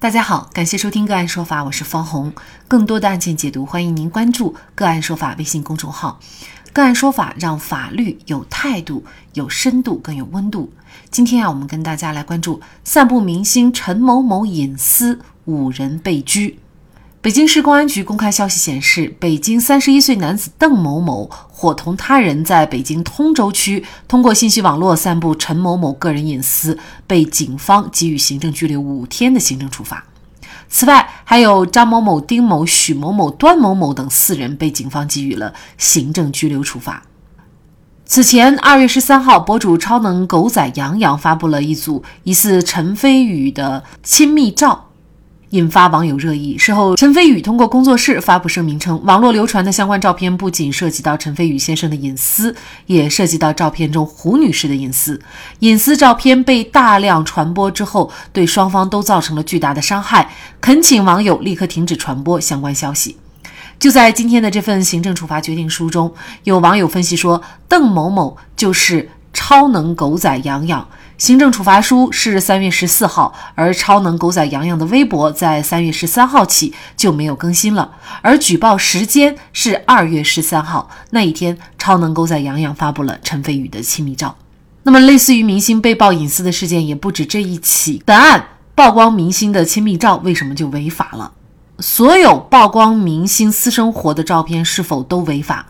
大家好，感谢收听个案说法，我是方红。更多的案件解读，欢迎您关注个案说法微信公众号。个案说法让法律有态度、有深度、更有温度。今天啊，我们跟大家来关注散布明星陈某某隐私，五人被拘。北京市公安局公开消息显示，北京三十一岁男子邓某某伙同他人在北京通州区通过信息网络散布陈某某个人隐私，被警方给予行政拘留五天的行政处罚。此外，还有张某某、丁某、许某某、段某某等四人被警方给予了行政拘留处罚。此前，二月十三号，博主超能狗仔杨洋发布了一组疑似陈飞宇的亲密照。引发网友热议。事后，陈飞宇通过工作室发布声明称，网络流传的相关照片不仅涉及到陈飞宇先生的隐私，也涉及到照片中胡女士的隐私。隐私照片被大量传播之后，对双方都造成了巨大的伤害，恳请网友立刻停止传播相关消息。就在今天的这份行政处罚决定书中，有网友分析说，邓某某就是超能狗仔杨洋。行政处罚书是三月十四号，而超能狗仔洋洋的微博在三月十三号起就没有更新了，而举报时间是二月十三号那一天，超能狗仔洋洋发布了陈飞宇的亲密照。那么，类似于明星被曝隐私的事件也不止这一起。本案曝光明星的亲密照为什么就违法了？所有曝光明星私生活的照片是否都违法？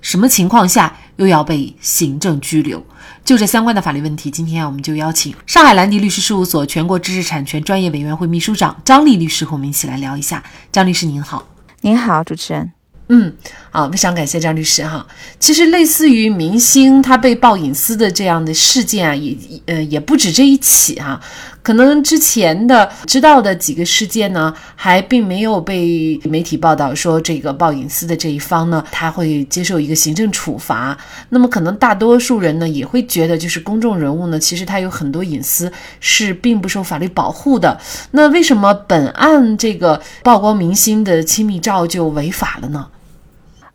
什么情况下又要被行政拘留？就这相关的法律问题，今天啊，我们就邀请上海兰迪律师事务所全国知识产权专业委员会秘书长张丽律师和我们一起来聊一下。张律师您好，您好，主持人。嗯，好，非常感谢张律师哈。其实类似于明星他被曝隐私的这样的事件啊，也呃也不止这一起哈。可能之前的知道的几个事件呢，还并没有被媒体报道说这个曝隐私的这一方呢，他会接受一个行政处罚。那么可能大多数人呢，也会觉得就是公众人物呢，其实他有很多隐私是并不受法律保护的。那为什么本案这个曝光明星的亲密照就违法了呢？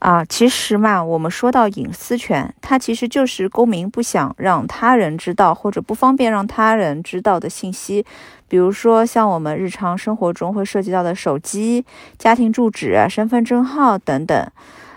啊，其实嘛，我们说到隐私权，它其实就是公民不想让他人知道或者不方便让他人知道的信息，比如说像我们日常生活中会涉及到的手机、家庭住址、身份证号等等。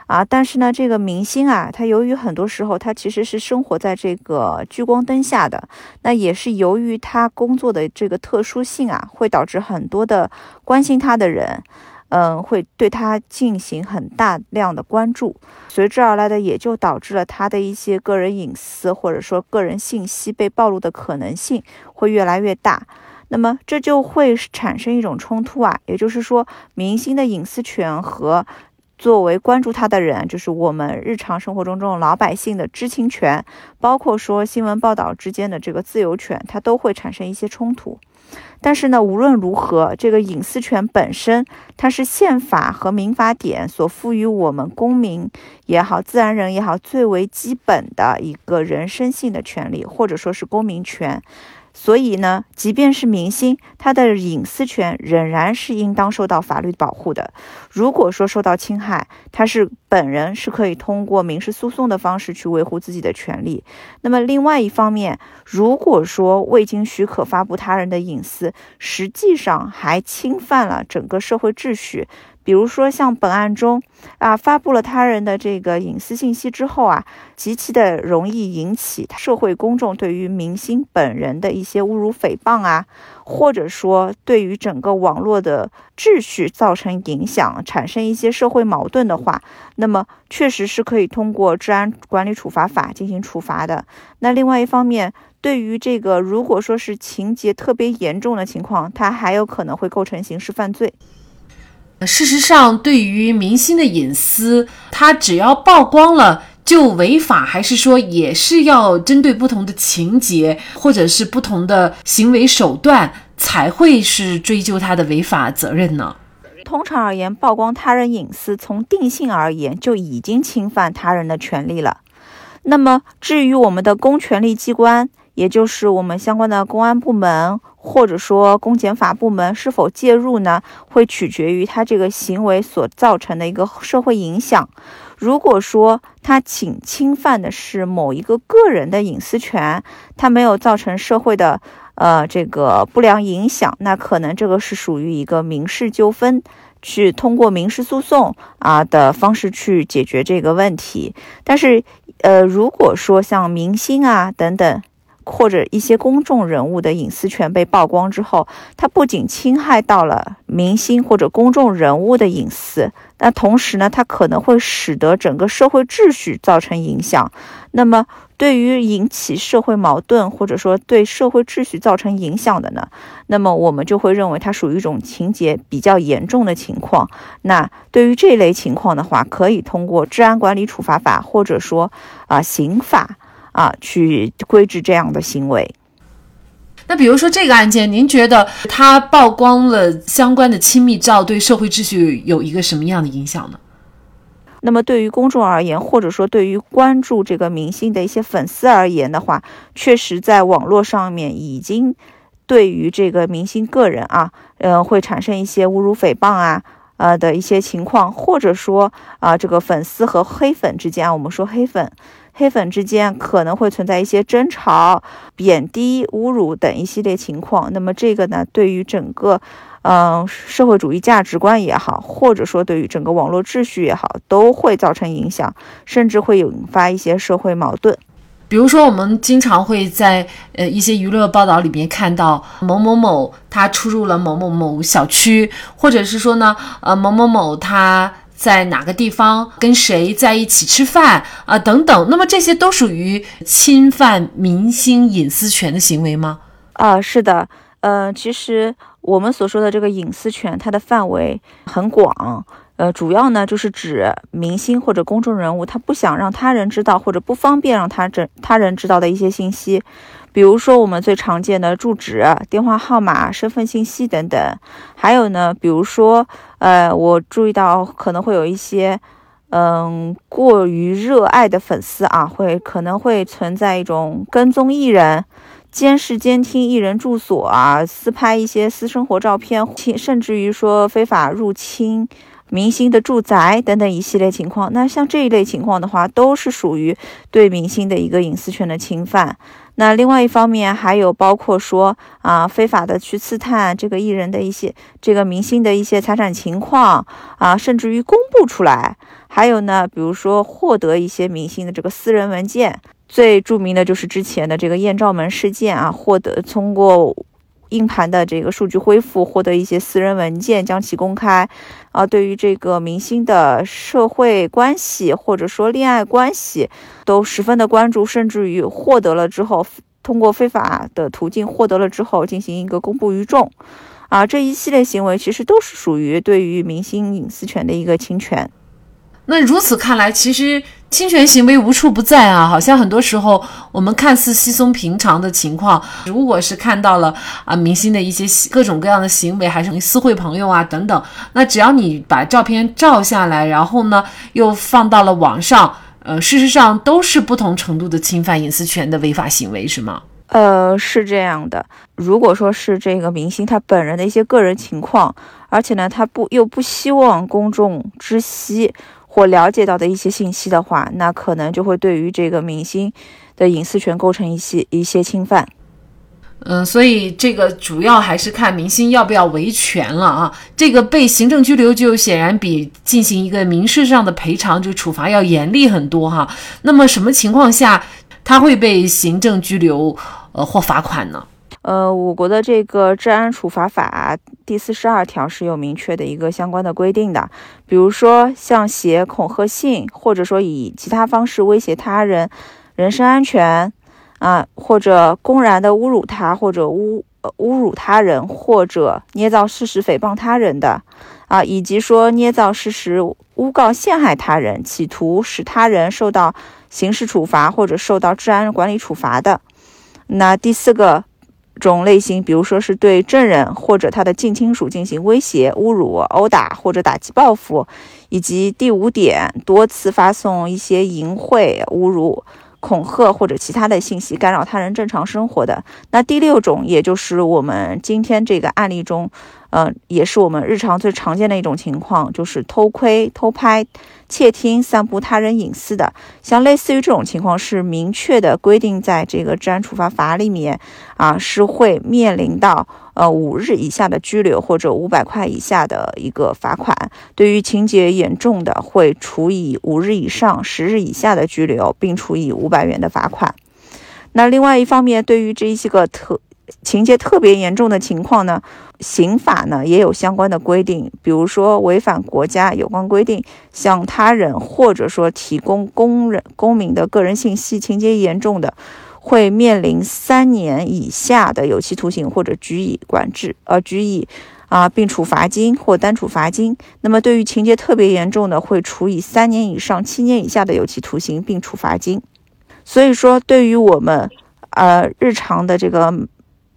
啊，但是呢，这个明星啊，他由于很多时候他其实是生活在这个聚光灯下的，那也是由于他工作的这个特殊性啊，会导致很多的关心他的人。嗯，会对他进行很大量的关注，随之而来的也就导致了他的一些个人隐私或者说个人信息被暴露的可能性会越来越大。那么这就会产生一种冲突啊，也就是说，明星的隐私权和作为关注他的人，就是我们日常生活中这种老百姓的知情权，包括说新闻报道之间的这个自由权，它都会产生一些冲突。但是呢，无论如何，这个隐私权本身，它是宪法和民法典所赋予我们公民也好、自然人也好最为基本的一个人身性的权利，或者说是公民权。所以呢，即便是明星，他的隐私权仍然是应当受到法律保护的。如果说受到侵害，他是本人是可以通过民事诉讼的方式去维护自己的权利。那么另外一方面，如果说未经许可发布他人的隐私，实际上还侵犯了整个社会秩序。比如说像本案中啊，发布了他人的这个隐私信息之后啊，极其的容易引起社会公众对于明星本人的一些侮辱诽谤啊，或者说对于整个网络的秩序造成影响，产生一些社会矛盾的话，那么确实是可以通过治安管理处罚法进行处罚的。那另外一方面，对于这个如果说是情节特别严重的情况，它还有可能会构成刑事犯罪。事实上，对于明星的隐私，他只要曝光了就违法，还是说也是要针对不同的情节或者是不同的行为手段才会是追究他的违法责任呢？通常而言，曝光他人隐私，从定性而言就已经侵犯他人的权利了。那么，至于我们的公权力机关，也就是我们相关的公安部门。或者说，公检法部门是否介入呢？会取决于他这个行为所造成的一个社会影响。如果说他仅侵犯的是某一个个人的隐私权，他没有造成社会的呃这个不良影响，那可能这个是属于一个民事纠纷，去通过民事诉讼啊的方式去解决这个问题。但是，呃，如果说像明星啊等等。或者一些公众人物的隐私权被曝光之后，它不仅侵害到了明星或者公众人物的隐私，那同时呢，它可能会使得整个社会秩序造成影响。那么，对于引起社会矛盾或者说对社会秩序造成影响的呢，那么我们就会认为它属于一种情节比较严重的情况。那对于这类情况的话，可以通过治安管理处罚法或者说啊刑法。啊，去规制这样的行为。那比如说这个案件，您觉得他曝光了相关的亲密照，对社会秩序有一个什么样的影响呢？那么对于公众而言，或者说对于关注这个明星的一些粉丝而言的话，确实在网络上面已经对于这个明星个人啊，嗯，会产生一些侮辱、诽谤啊，呃的一些情况，或者说啊，这个粉丝和黑粉之间啊，我们说黑粉。黑粉之间可能会存在一些争吵、贬低、侮辱等一系列情况。那么这个呢，对于整个，嗯，社会主义价值观也好，或者说对于整个网络秩序也好，都会造成影响，甚至会引发一些社会矛盾。比如说，我们经常会在呃一些娱乐报道里面看到某某某他出入了某某某小区，或者是说呢，呃某某某他。在哪个地方跟谁在一起吃饭啊？等等，那么这些都属于侵犯明星隐私权的行为吗？啊，是的，呃，其实我们所说的这个隐私权，它的范围很广，呃，主要呢就是指明星或者公众人物他不想让他人知道或者不方便让他这他人知道的一些信息。比如说，我们最常见的住址、电话号码、身份信息等等，还有呢，比如说，呃，我注意到可能会有一些，嗯，过于热爱的粉丝啊，会可能会存在一种跟踪艺人、监视、监听艺人住所啊，私拍一些私生活照片，甚至于说非法入侵明星的住宅等等一系列情况。那像这一类情况的话，都是属于对明星的一个隐私权的侵犯。那另外一方面，还有包括说啊，非法的去刺探这个艺人的一些、这个明星的一些财产情况啊，甚至于公布出来。还有呢，比如说获得一些明星的这个私人文件，最著名的就是之前的这个艳照门事件啊，获得通过。硬盘的这个数据恢复，获得一些私人文件，将其公开。啊，对于这个明星的社会关系或者说恋爱关系，都十分的关注，甚至于获得了之后，通过非法的途径获得了之后，进行一个公布于众。啊，这一系列行为其实都是属于对于明星隐私权的一个侵权。那如此看来，其实侵权行为无处不在啊！好像很多时候我们看似稀松平常的情况，如果是看到了啊明星的一些各种各样的行为，还是私会朋友啊等等，那只要你把照片照下来，然后呢又放到了网上，呃，事实上都是不同程度的侵犯隐私权的违法行为，是吗？呃，是这样的。如果说是这个明星他本人的一些个人情况，而且呢他不又不希望公众知悉。或了解到的一些信息的话，那可能就会对于这个明星的隐私权构成一些一些侵犯。嗯，所以这个主要还是看明星要不要维权了啊。这个被行政拘留就显然比进行一个民事上的赔偿就处罚要严厉很多哈。那么什么情况下他会被行政拘留呃或罚款呢？呃，我国的这个治安处罚法第四十二条是有明确的一个相关的规定的。比如说，像写恐吓信，或者说以其他方式威胁他人人身安全啊，或者公然的侮辱他，或者侮侮辱他人，或者捏造事实诽谤他人的啊，以及说捏造事实诬告陷害他人，企图使他人受到刑事处罚或者受到治安管理处罚的。那第四个。种类型，比如说是对证人或者他的近亲属进行威胁、侮辱、殴打或者打击报复，以及第五点，多次发送一些淫秽、侮辱、恐吓或者其他的信息干扰他人正常生活的。那第六种，也就是我们今天这个案例中。嗯，也是我们日常最常见的一种情况，就是偷窥、偷拍、窃听、散布他人隐私的。像类似于这种情况，是明确的规定在这个治安处罚法里面啊，是会面临到呃五日以下的拘留或者五百块以下的一个罚款。对于情节严重的，会处以五日以上十日以下的拘留，并处以五百元的罚款。那另外一方面，对于这些个特情节特别严重的情况呢，刑法呢也有相关的规定，比如说违反国家有关规定，向他人或者说提供公人公民的个人信息，情节严重的，会面临三年以下的有期徒刑或者拘役管制，呃，拘役啊，并处罚金或单处罚金。那么对于情节特别严重的，会处以三年以上七年以下的有期徒刑，并处罚金。所以说，对于我们呃日常的这个。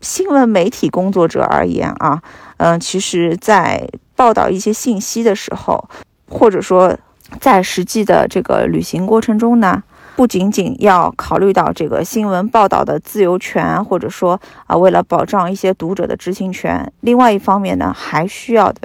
新闻媒体工作者而言啊，嗯，其实，在报道一些信息的时候，或者说在实际的这个旅行过程中呢，不仅仅要考虑到这个新闻报道的自由权，或者说啊，为了保障一些读者的知情权，另外一方面呢，还需要的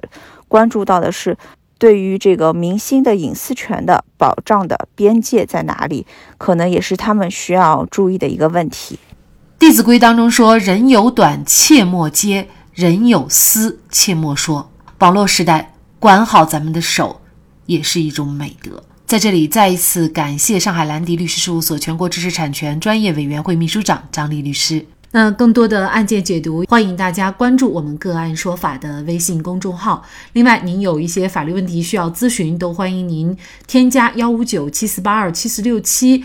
关注到的是，对于这个明星的隐私权的保障的边界在哪里，可能也是他们需要注意的一个问题。《弟子规》当中说：“人有短，切莫揭；人有私，切莫说。”网络时代，管好咱们的手，也是一种美德。在这里，再一次感谢上海兰迪律师事务所全国知识产权专业委员会秘书长张丽律师。那更多的案件解读，欢迎大家关注我们“个案说法”的微信公众号。另外，您有一些法律问题需要咨询，都欢迎您添加幺五九七四八二七四六七。